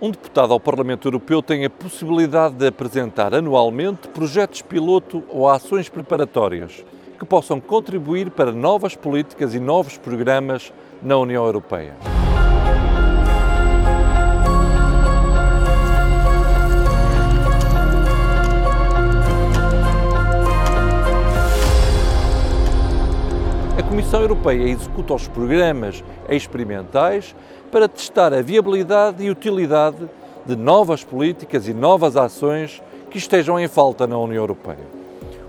Um deputado ao Parlamento Europeu tem a possibilidade de apresentar anualmente projetos piloto ou ações preparatórias que possam contribuir para novas políticas e novos programas na União Europeia. Comissão Europeia executa os programas experimentais para testar a viabilidade e utilidade de novas políticas e novas ações que estejam em falta na União Europeia.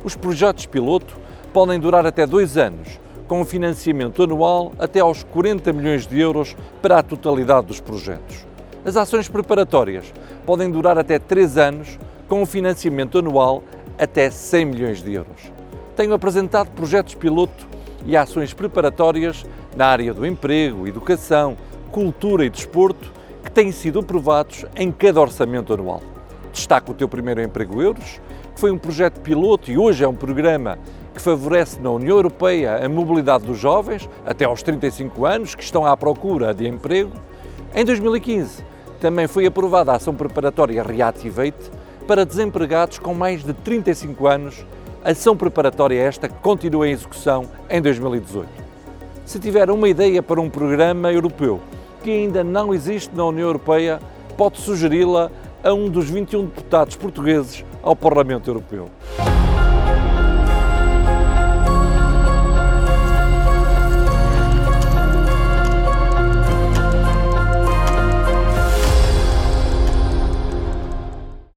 Os projetos piloto podem durar até dois anos, com um financiamento anual até aos 40 milhões de euros para a totalidade dos projetos. As ações preparatórias podem durar até três anos, com um financiamento anual até 100 milhões de euros. Tenho apresentado projetos piloto e ações preparatórias na área do emprego, educação, cultura e desporto que têm sido aprovados em cada orçamento anual. Destaco o Teu Primeiro Emprego Euros, que foi um projeto piloto e hoje é um programa que favorece na União Europeia a mobilidade dos jovens até aos 35 anos que estão à procura de emprego. Em 2015, também foi aprovada a ação preparatória Reactivate para desempregados com mais de 35 anos, ação preparatória esta que continua em execução em 2018. Se tiver uma ideia para um programa europeu que ainda não existe na União Europeia, pode sugeri-la a um dos 21 deputados portugueses ao Parlamento Europeu.